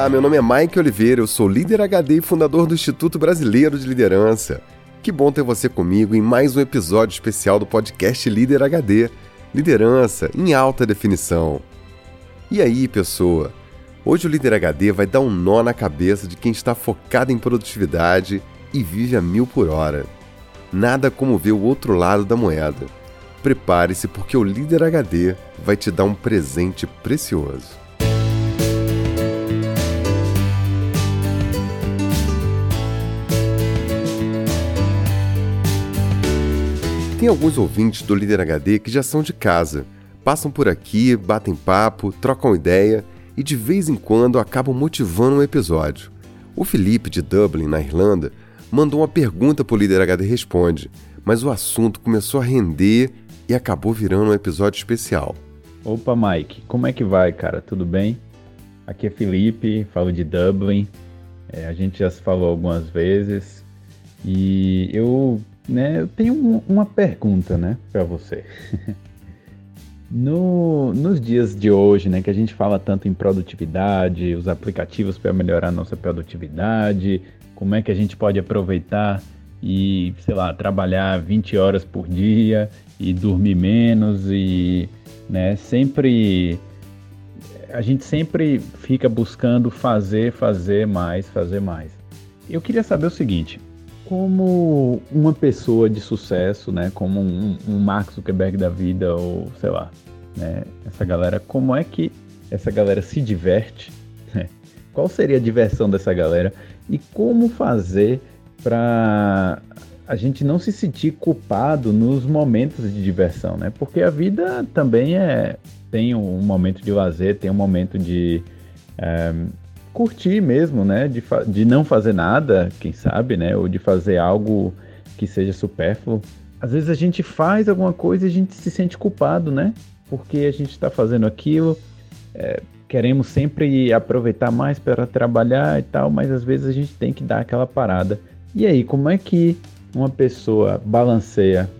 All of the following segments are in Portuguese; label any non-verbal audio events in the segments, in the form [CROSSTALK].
Olá, meu nome é Mike Oliveira, eu sou líder HD e fundador do Instituto Brasileiro de Liderança. Que bom ter você comigo em mais um episódio especial do podcast Líder HD Liderança em alta definição. E aí, pessoa? Hoje o Líder HD vai dar um nó na cabeça de quem está focado em produtividade e vive a mil por hora. Nada como ver o outro lado da moeda. Prepare-se porque o Líder HD vai te dar um presente precioso. Tem alguns ouvintes do Líder HD que já são de casa. Passam por aqui, batem papo, trocam ideia e de vez em quando acabam motivando um episódio. O Felipe, de Dublin, na Irlanda, mandou uma pergunta para o Líder HD Responde, mas o assunto começou a render e acabou virando um episódio especial. Opa, Mike, como é que vai, cara? Tudo bem? Aqui é Felipe, falo de Dublin. É, a gente já se falou algumas vezes e eu né, eu tenho uma pergunta, né, para você. [LAUGHS] no, nos dias de hoje, né, que a gente fala tanto em produtividade, os aplicativos para melhorar a nossa produtividade, como é que a gente pode aproveitar e, sei lá, trabalhar 20 horas por dia e dormir menos e, né, sempre a gente sempre fica buscando fazer, fazer mais, fazer mais. Eu queria saber o seguinte: como uma pessoa de sucesso, né, como um, um Mark Zuckerberg da vida ou sei lá, né, essa galera, como é que essa galera se diverte? Né? [LAUGHS] Qual seria a diversão dessa galera e como fazer para a gente não se sentir culpado nos momentos de diversão, né? Porque a vida também é tem um momento de lazer, tem um momento de é, curtir mesmo, né? De, de não fazer nada, quem sabe, né? Ou de fazer algo que seja supérfluo. Às vezes a gente faz alguma coisa e a gente se sente culpado, né? Porque a gente está fazendo aquilo, é, queremos sempre aproveitar mais para trabalhar e tal, mas às vezes a gente tem que dar aquela parada. E aí, como é que uma pessoa balanceia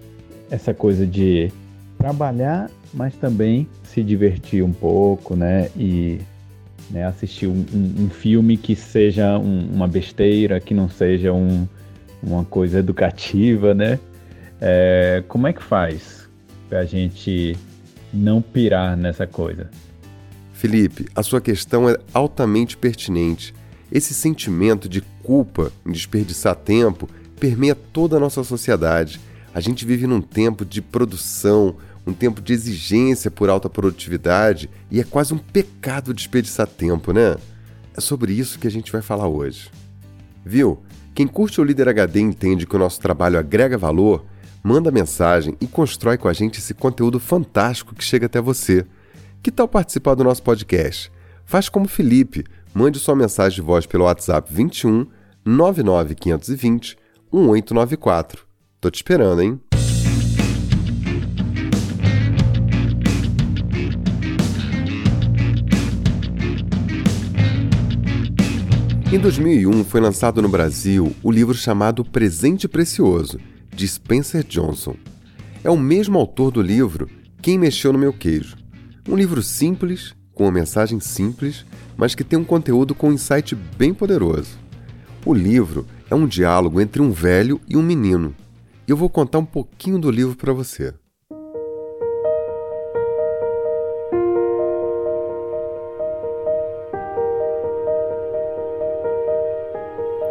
essa coisa de trabalhar, mas também se divertir um pouco, né? E né? Assistir um, um, um filme que seja um, uma besteira, que não seja uma coisa educativa, né? É, como é que faz para a gente não pirar nessa coisa? Felipe, a sua questão é altamente pertinente. Esse sentimento de culpa em desperdiçar tempo permeia toda a nossa sociedade. A gente vive num tempo de produção, um tempo de exigência por alta produtividade e é quase um pecado desperdiçar tempo, né? É sobre isso que a gente vai falar hoje. Viu? Quem curte o Líder HD entende que o nosso trabalho agrega valor, manda mensagem e constrói com a gente esse conteúdo fantástico que chega até você. Que tal participar do nosso podcast? Faz como Felipe, mande sua mensagem de voz pelo WhatsApp 21 99520 1894. Tô te esperando, hein? Em 2001 foi lançado no Brasil o livro chamado Presente Precioso, de Spencer Johnson. É o mesmo autor do livro Quem Mexeu no Meu Queijo. Um livro simples, com uma mensagem simples, mas que tem um conteúdo com um insight bem poderoso. O livro é um diálogo entre um velho e um menino. Eu vou contar um pouquinho do livro para você.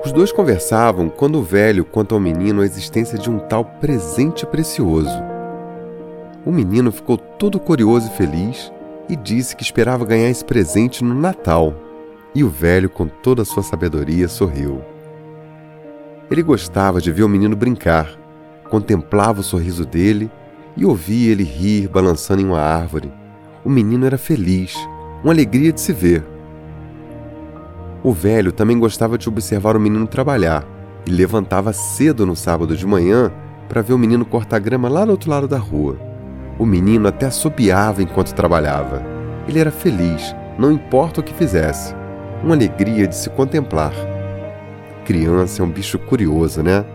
Os dois conversavam quando o velho conta ao menino a existência de um tal presente precioso. O menino ficou todo curioso e feliz e disse que esperava ganhar esse presente no Natal. E o velho, com toda a sua sabedoria, sorriu. Ele gostava de ver o menino brincar, contemplava o sorriso dele e ouvia ele rir balançando em uma árvore. O menino era feliz, uma alegria de se ver. O velho também gostava de observar o menino trabalhar e levantava cedo no sábado de manhã para ver o menino cortar grama lá do outro lado da rua. O menino até assobiava enquanto trabalhava. Ele era feliz, não importa o que fizesse. Uma alegria de se contemplar. Criança é um bicho curioso, né?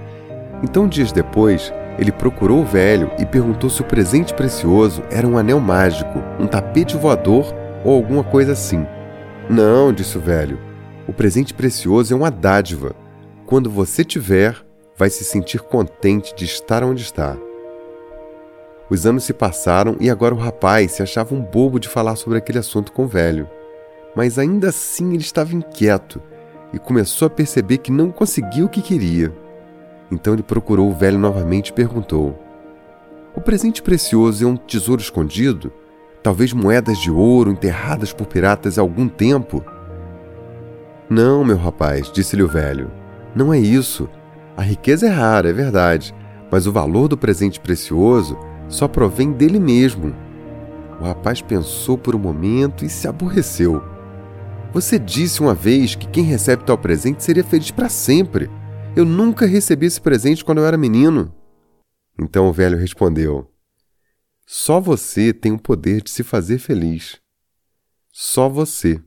Então, dias depois, ele procurou o velho e perguntou se o presente precioso era um anel mágico, um tapete voador ou alguma coisa assim. Não, disse o velho. O presente precioso é uma dádiva. Quando você tiver, vai se sentir contente de estar onde está. Os anos se passaram e agora o rapaz se achava um bobo de falar sobre aquele assunto com o velho. Mas ainda assim ele estava inquieto e começou a perceber que não conseguia o que queria. Então ele procurou o velho novamente e perguntou: O presente precioso é um tesouro escondido? Talvez moedas de ouro enterradas por piratas há algum tempo? Não, meu rapaz, disse-lhe o velho. Não é isso. A riqueza é rara, é verdade, mas o valor do presente precioso só provém dele mesmo. O rapaz pensou por um momento e se aborreceu. Você disse uma vez que quem recebe tal presente seria feliz para sempre. Eu nunca recebi esse presente quando eu era menino. Então o velho respondeu: Só você tem o poder de se fazer feliz. Só você.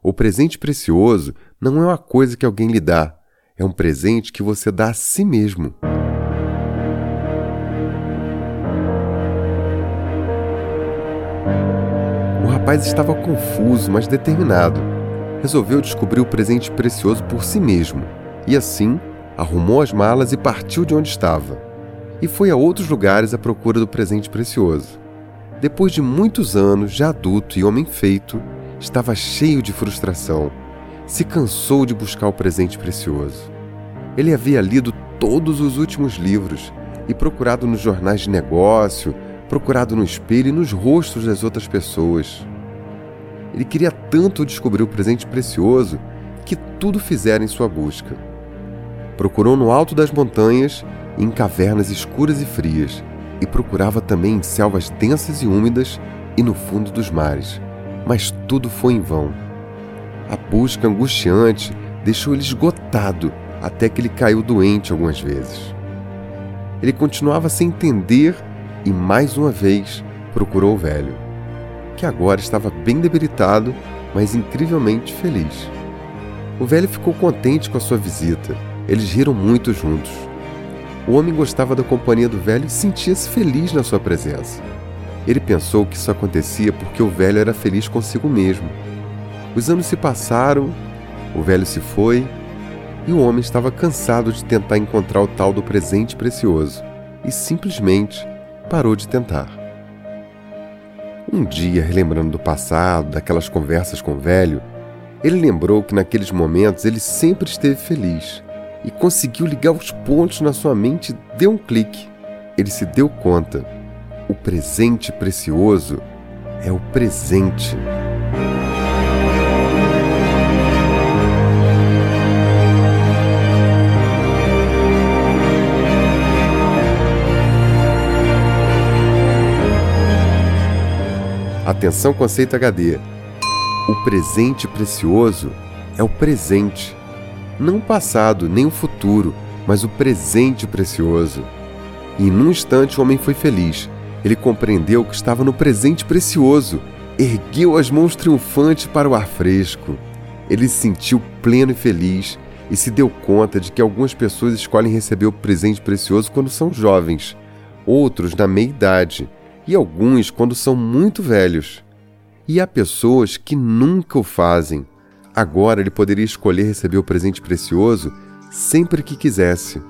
O presente precioso não é uma coisa que alguém lhe dá, é um presente que você dá a si mesmo. rapaz estava confuso, mas determinado. Resolveu descobrir o presente precioso por si mesmo e, assim, arrumou as malas e partiu de onde estava. E foi a outros lugares à procura do presente precioso. Depois de muitos anos, já adulto e homem feito, estava cheio de frustração. Se cansou de buscar o presente precioso. Ele havia lido todos os últimos livros e procurado nos jornais de negócio, procurado no espelho e nos rostos das outras pessoas. Ele queria tanto descobrir o presente precioso que tudo fizera em sua busca. Procurou no alto das montanhas, em cavernas escuras e frias, e procurava também em selvas densas e úmidas e no fundo dos mares, mas tudo foi em vão. A busca angustiante deixou ele esgotado até que ele caiu doente algumas vezes. Ele continuava sem entender e mais uma vez procurou o velho que agora estava bem debilitado, mas incrivelmente feliz. O velho ficou contente com a sua visita. Eles riram muito juntos. O homem gostava da companhia do velho e sentia-se feliz na sua presença. Ele pensou que isso acontecia porque o velho era feliz consigo mesmo. Os anos se passaram, o velho se foi e o homem estava cansado de tentar encontrar o tal do presente precioso e simplesmente parou de tentar. Um dia, relembrando do passado, daquelas conversas com o velho, ele lembrou que naqueles momentos ele sempre esteve feliz e conseguiu ligar os pontos na sua mente deu um clique. Ele se deu conta: o presente precioso é o presente. Atenção, conceito HD. O presente precioso é o presente. Não o passado, nem o futuro, mas o presente precioso. E num instante o homem foi feliz. Ele compreendeu que estava no presente precioso. Ergueu as mãos triunfante para o ar fresco. Ele se sentiu pleno e feliz e se deu conta de que algumas pessoas escolhem receber o presente precioso quando são jovens, outros na meia idade e alguns quando são muito velhos. E há pessoas que nunca o fazem. Agora ele poderia escolher receber o presente precioso sempre que quisesse.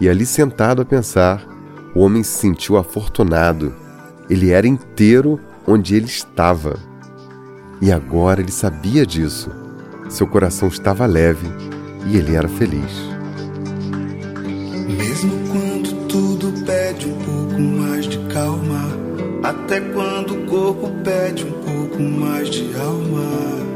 E ali sentado a pensar, o homem se sentiu afortunado. Ele era inteiro onde ele estava. E agora ele sabia disso. Seu coração estava leve e ele era feliz. Mesmo quando tudo pede um pouco mais de calma, até quando o corpo pede um pouco mais de alma,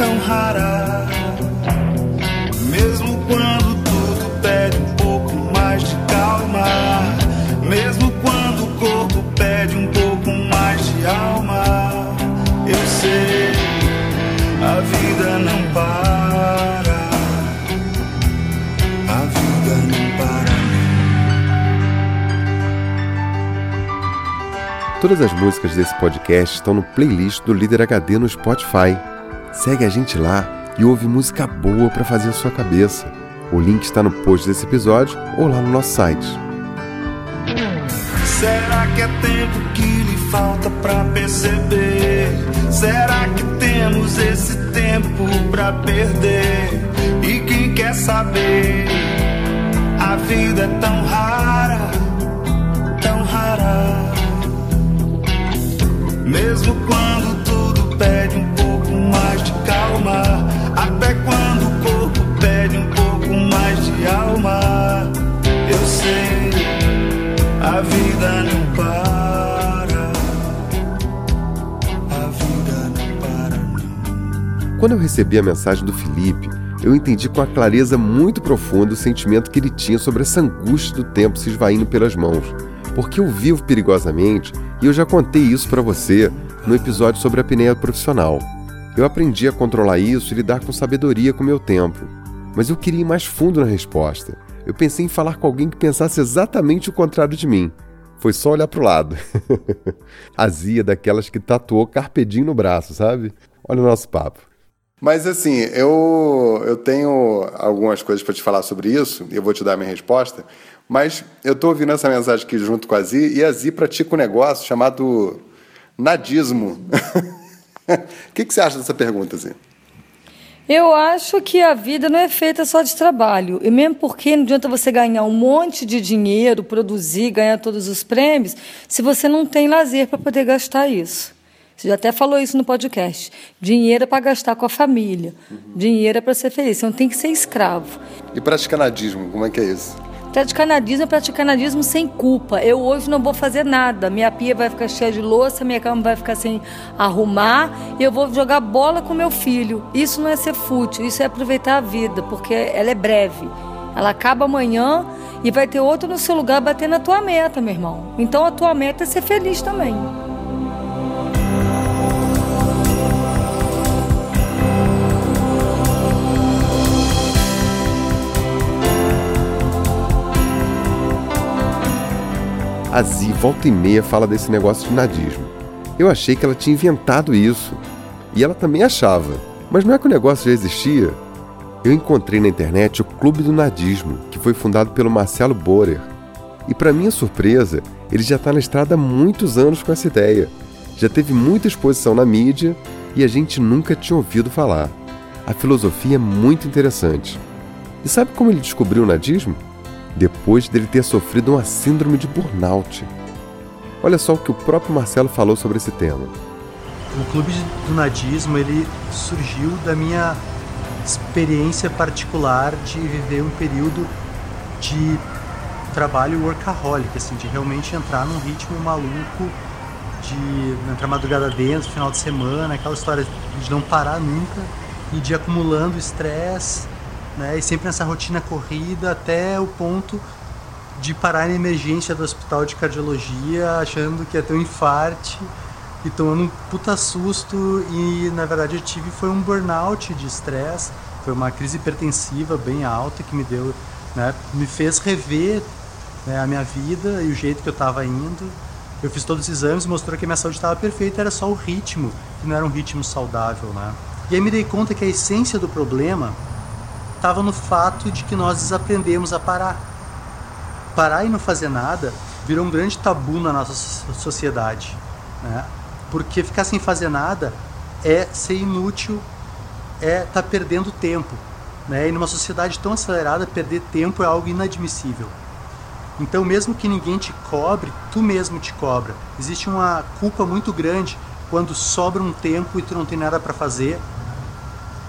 tão rara. Mesmo quando tudo pede um pouco mais de calma. Mesmo quando o corpo pede um pouco mais de alma. Eu sei, a vida não para. A vida não para. Todas as músicas desse podcast estão no playlist do Líder HD no Spotify. Segue a gente lá e ouve música boa para fazer a sua cabeça. O link está no post desse episódio ou lá no nosso site. Será que é tempo que lhe falta pra perceber? Será que temos esse tempo pra perder? E quem quer saber? A vida é tão rara, tão rara. Mesmo quando Quando eu recebi a mensagem do Felipe, eu entendi com a clareza muito profunda o sentimento que ele tinha sobre essa angústia do tempo se esvaindo pelas mãos. Porque eu vivo perigosamente e eu já contei isso para você no episódio sobre a apneia profissional. Eu aprendi a controlar isso e lidar com sabedoria com meu tempo. Mas eu queria ir mais fundo na resposta. Eu pensei em falar com alguém que pensasse exatamente o contrário de mim. Foi só olhar pro lado. [LAUGHS] a Zia daquelas que tatuou carpedinho no braço, sabe? Olha o nosso papo. Mas assim, eu, eu tenho algumas coisas para te falar sobre isso, eu vou te dar a minha resposta. Mas eu estou ouvindo essa mensagem aqui junto com a Zi, e a Zi pratica um negócio chamado nadismo. O [LAUGHS] que, que você acha dessa pergunta, Zi? Eu acho que a vida não é feita só de trabalho. E mesmo porque não adianta você ganhar um monte de dinheiro, produzir, ganhar todos os prêmios, se você não tem lazer para poder gastar isso. Você já até falou isso no podcast. Dinheiro é para gastar com a família. Dinheiro é para ser feliz. Você não tem que ser escravo. E praticar nadismo, como é que é isso? Praticar nadismo é praticar nadismo sem culpa. Eu hoje não vou fazer nada. Minha pia vai ficar cheia de louça, minha cama vai ficar sem arrumar. E eu vou jogar bola com meu filho. Isso não é ser fútil, isso é aproveitar a vida, porque ela é breve. Ela acaba amanhã e vai ter outro no seu lugar batendo a tua meta, meu irmão. Então a tua meta é ser feliz também. A Zi volta e meia fala desse negócio de nadismo. Eu achei que ela tinha inventado isso. E ela também achava. Mas não é que o negócio já existia? Eu encontrei na internet o Clube do Nadismo, que foi fundado pelo Marcelo Borer. E para minha surpresa, ele já está na estrada há muitos anos com essa ideia. Já teve muita exposição na mídia e a gente nunca tinha ouvido falar. A filosofia é muito interessante. E sabe como ele descobriu o nadismo? Depois dele ter sofrido uma síndrome de burnout. Olha só o que o próprio Marcelo falou sobre esse tema. O clube do nadismo ele surgiu da minha experiência particular de viver um período de trabalho workaholic, assim, de realmente entrar num ritmo maluco, de entrar madrugada dentro, final de semana, aquela história de não parar nunca e de acumulando estresse né? E sempre nessa rotina corrida até o ponto de parar na emergência do hospital de cardiologia achando que ia ter um infarte e tomando um puta susto e na verdade eu tive foi um burnout de estresse, foi uma crise hipertensiva bem alta que me deu, né, me fez rever né, a minha vida e o jeito que eu estava indo. Eu fiz todos os exames, mostrou que a minha saúde estava perfeita, era só o ritmo, que não era um ritmo saudável, né? E aí me dei conta que a essência do problema estava no fato de que nós desaprendemos a parar. Parar e não fazer nada virou um grande tabu na nossa sociedade, né? Porque ficar sem fazer nada é ser inútil, é estar tá perdendo tempo. Né? E numa sociedade tão acelerada, perder tempo é algo inadmissível. Então, mesmo que ninguém te cobre, tu mesmo te cobra. Existe uma culpa muito grande quando sobra um tempo e tu não tem nada para fazer.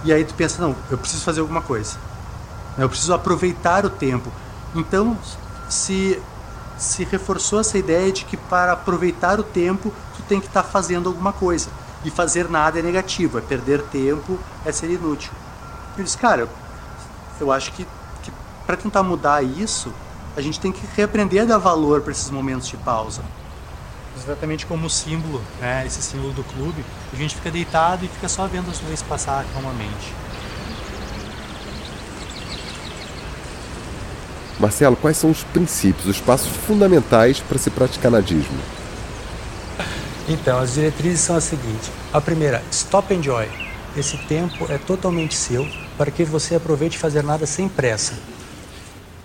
E aí tu pensa, não, eu preciso fazer alguma coisa. Eu preciso aproveitar o tempo. Então, se se reforçou essa ideia de que para aproveitar o tempo, tu tem que estar tá fazendo alguma coisa. E fazer nada é negativo, é perder tempo, é ser inútil. Eu disse, cara, eu acho que, que para tentar mudar isso, a gente tem que reaprender a dar valor para esses momentos de pausa. Exatamente como o símbolo, né, esse símbolo do clube, a gente fica deitado e fica só vendo as nuvens passar calmamente. Marcelo, quais são os princípios, os passos fundamentais para se praticar nadismo? Então, as diretrizes são as seguintes. A primeira, stop and enjoy. Esse tempo é totalmente seu para que você aproveite fazer nada sem pressa.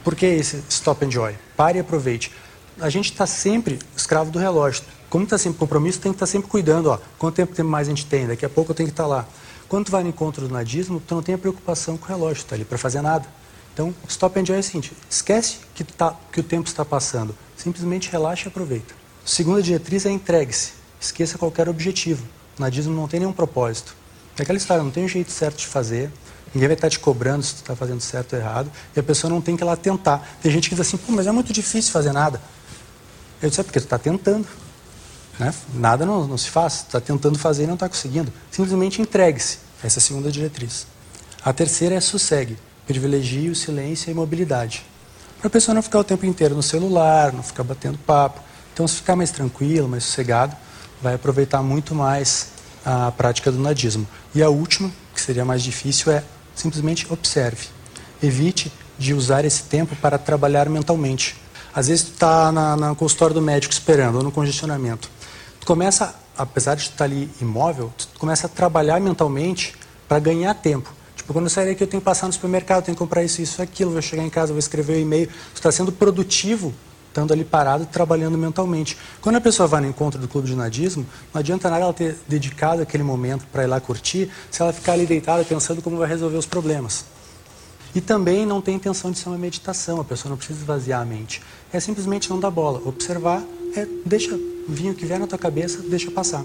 Por que esse stop and enjoy? Pare e aproveite. A gente está sempre escravo do relógio. Como está sempre compromisso, tem que estar tá sempre cuidando. Ó, quanto tempo mais a gente tem? Daqui a pouco eu tenho que estar tá lá. Quando tu vai no encontro do nadismo, tu não tem a preocupação com o relógio, está ali para fazer nada. Então, stop and enjoy é o seguinte: esquece que, tá, que o tempo está passando. Simplesmente relaxa e aproveita. Segunda diretriz é entregue-se. Esqueça qualquer objetivo. O nadismo não tem nenhum propósito. É aquela história, não tem um jeito certo de fazer. Ninguém vai estar te cobrando se tu está fazendo certo ou errado. E a pessoa não tem que ir lá tentar. Tem gente que diz assim, pô, mas é muito difícil fazer nada. Eu disse, é porque tu está tentando. Né? Nada não, não se faz. Está tentando fazer e não está conseguindo. Simplesmente entregue-se. Essa é a segunda diretriz. A terceira é sossegue. Privilegie o silêncio e a imobilidade. Para a pessoa não ficar o tempo inteiro no celular, não ficar batendo papo. Então, se ficar mais tranquilo, mais sossegado, vai aproveitar muito mais a prática do nadismo. E a última, que seria mais difícil, é simplesmente observe. Evite de usar esse tempo para trabalhar mentalmente. Às vezes tu está na, na consultório do médico esperando, ou no congestionamento. Tu começa, apesar de tu estar tá ali imóvel, tu começa a trabalhar mentalmente para ganhar tempo. Tipo, quando eu sair daqui eu tenho que passar no supermercado, tenho que comprar isso, isso, aquilo, vou chegar em casa, vou escrever um e-mail. Tu está sendo produtivo estando ali parado trabalhando mentalmente. Quando a pessoa vai no encontro do clube de nadismo, não adianta nada ela ter dedicado aquele momento para ir lá curtir, se ela ficar ali deitada pensando como vai resolver os problemas. E também não tem intenção de ser uma meditação, a pessoa não precisa esvaziar a mente. É simplesmente não dar bola, observar, é, deixa vir o que vier na tua cabeça, deixa passar.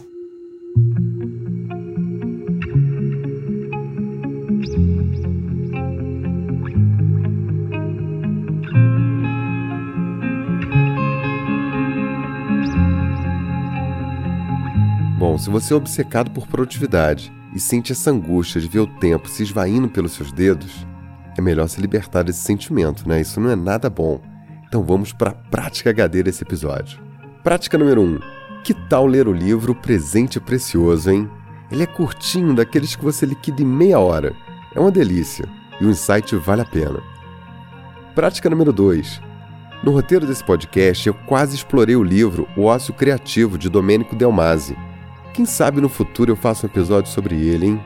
Bom, se você é obcecado por produtividade e sente essa angústia de ver o tempo se esvaindo pelos seus dedos, é melhor se libertar desse sentimento, né? Isso não é nada bom. Então vamos para a prática HD desse episódio. Prática número 1. Um, que tal ler o livro Presente Precioso, hein? Ele é curtinho, daqueles que você liquida em meia hora. É uma delícia e o insight vale a pena. Prática número 2. No roteiro desse podcast, eu quase explorei o livro O Ócio Criativo de Domênico Delmasi quem sabe no futuro eu faço um episódio sobre ele, hein?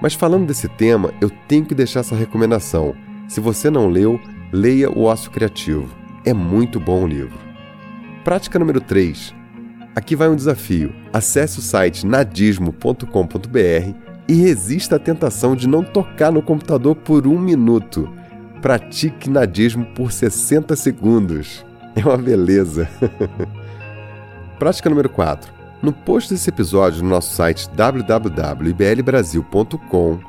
Mas falando desse tema, eu tenho que deixar essa recomendação. Se você não leu, leia O Ócio Criativo. É muito bom o livro. Prática número 3. Aqui vai um desafio. Acesse o site nadismo.com.br e resista à tentação de não tocar no computador por um minuto. Pratique nadismo por 60 segundos. É uma beleza. [LAUGHS] Prática número 4. No post desse episódio no nosso site www.iblbrasil.com,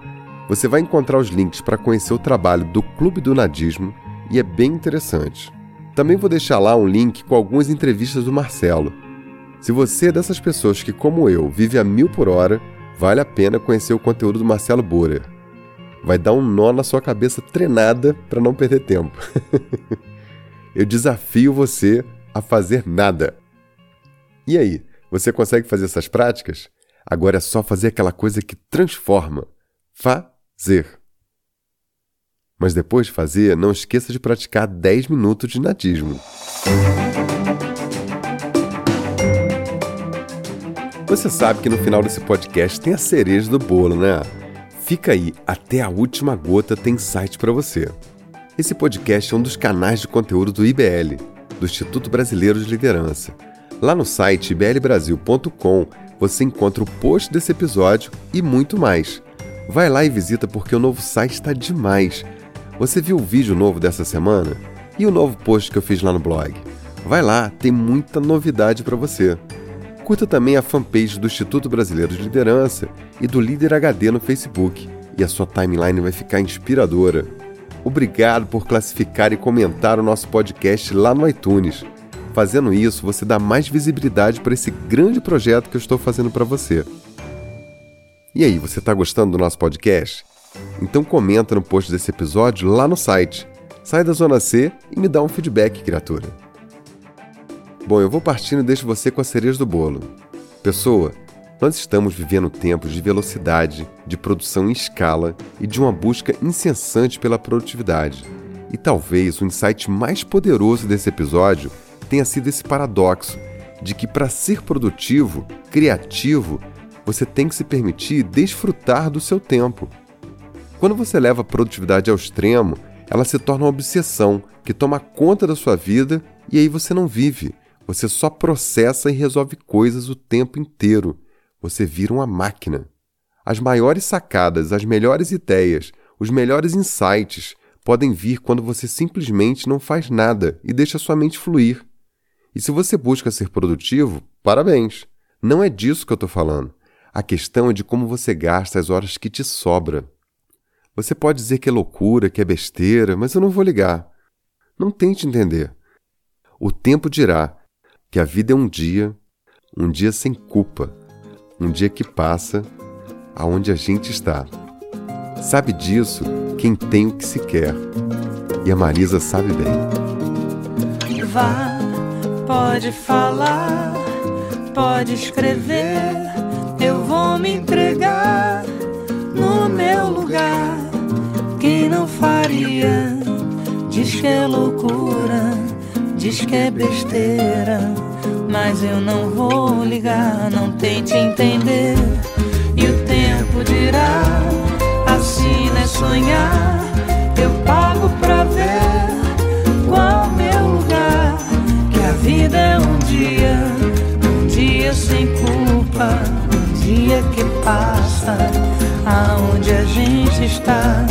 você vai encontrar os links para conhecer o trabalho do Clube do Nadismo e é bem interessante. Também vou deixar lá um link com algumas entrevistas do Marcelo. Se você é dessas pessoas que, como eu, vive a mil por hora, vale a pena conhecer o conteúdo do Marcelo Borer. Vai dar um nó na sua cabeça treinada para não perder tempo. [LAUGHS] eu desafio você a fazer nada. E aí? Você consegue fazer essas práticas? Agora é só fazer aquela coisa que transforma. Fazer. Mas depois de fazer, não esqueça de praticar 10 minutos de nadismo. Você sabe que no final desse podcast tem a cereja do bolo, né? Fica aí, até a última gota tem site para você. Esse podcast é um dos canais de conteúdo do IBL, do Instituto Brasileiro de Liderança Lá no site blbrasil.com você encontra o post desse episódio e muito mais. Vai lá e visita porque o novo site está demais. Você viu o vídeo novo dessa semana? E o novo post que eu fiz lá no blog? Vai lá, tem muita novidade para você. Curta também a fanpage do Instituto Brasileiro de Liderança e do Líder HD no Facebook, e a sua timeline vai ficar inspiradora. Obrigado por classificar e comentar o nosso podcast lá no iTunes. Fazendo isso, você dá mais visibilidade para esse grande projeto que eu estou fazendo para você. E aí, você está gostando do nosso podcast? Então comenta no post desse episódio lá no site. Sai da Zona C e me dá um feedback, criatura. Bom, eu vou partindo e deixo você com a cereja do bolo. Pessoa, nós estamos vivendo tempos de velocidade, de produção em escala e de uma busca incessante pela produtividade. E talvez o insight mais poderoso desse episódio tenha sido esse paradoxo de que para ser produtivo, criativo você tem que se permitir desfrutar do seu tempo. Quando você leva a produtividade ao extremo, ela se torna uma obsessão que toma conta da sua vida e aí você não vive. Você só processa e resolve coisas o tempo inteiro. Você vira uma máquina. As maiores sacadas, as melhores ideias, os melhores insights podem vir quando você simplesmente não faz nada e deixa sua mente fluir. E se você busca ser produtivo, parabéns! Não é disso que eu estou falando. A questão é de como você gasta as horas que te sobra. Você pode dizer que é loucura, que é besteira, mas eu não vou ligar. Não tente entender. O tempo dirá que a vida é um dia, um dia sem culpa, um dia que passa aonde a gente está. Sabe disso quem tem o que se quer. E a Marisa sabe bem. Vá, pode falar, pode escrever eu vou me entregar no meu lugar. Quem não faria, diz que é loucura, diz que é besteira. Mas eu não vou ligar, não tente entender. E o tempo dirá: assim é sonhar. Eu pago pra ver vida é um dia, um dia sem culpa dia que passa, aonde a gente está.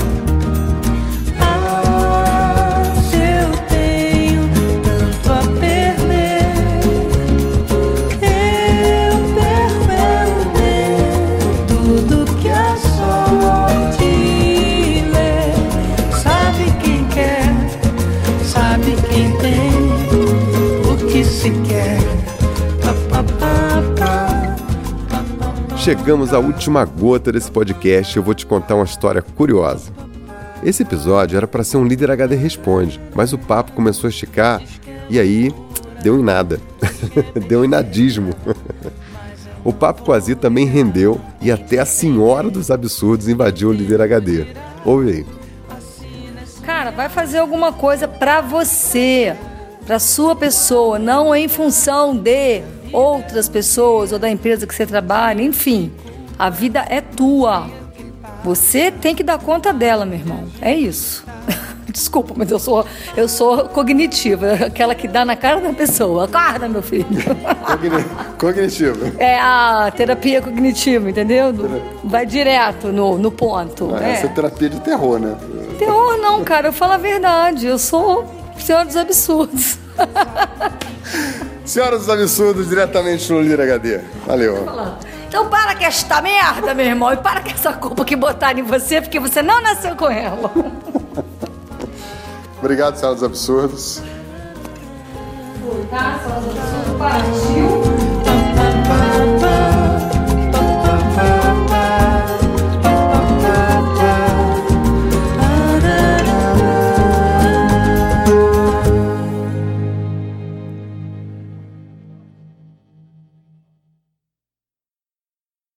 Chegamos à última gota desse podcast eu vou te contar uma história curiosa. Esse episódio era para ser um líder HD responde, mas o papo começou a esticar e aí deu em nada. [LAUGHS] deu em nadismo. [LAUGHS] o papo Zi também rendeu e até a senhora dos absurdos invadiu o líder HD. Ouve aí. Cara, vai fazer alguma coisa para você, para sua pessoa, não em função de outras pessoas ou da empresa que você trabalha, enfim. A vida é tua. Você tem que dar conta dela, meu irmão. É isso. [LAUGHS] Desculpa, mas eu sou, eu sou cognitiva, [LAUGHS] aquela que dá na cara da pessoa. Acorda, meu filho. cognitiva. [LAUGHS] É a terapia cognitiva, entendeu? Vai direto no, no ponto. Ah, é. Essa é terapia de terror, né? Terror não, cara. Eu falo a verdade. Eu sou senhora dos absurdos. Senhora dos Absurdos, diretamente no Lira HD. Valeu. Então para com esta merda, meu irmão, e para com essa culpa que botaram em você, porque você não nasceu com ela. Obrigado, Senhora dos Absurdos. Tá, Senhora dos Absurdos partiu.